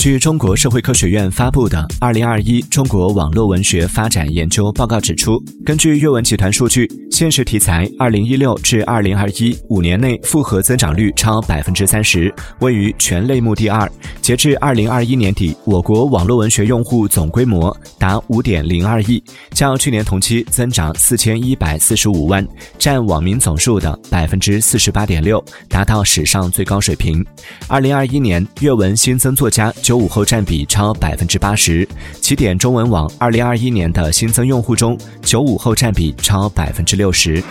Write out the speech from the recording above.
据中国社会科学院发布的《二零二一中国网络文学发展研究报告》指出，根据阅文集团数据，现实题材二零一六至二零二一五年内复合增长率超百分之三十，位于全类目第二。截至二零二一年底，我国网络文学用户总规模达五点零二亿，较去年同期增长四千一百四十五万，占网民总数的百分之四十八点六，达到史上最高水平。二零二一年阅文新增作家。九五后占比超百分之八十，起点中文网二零二一年的新增用户中，九五后占比超百分之六十。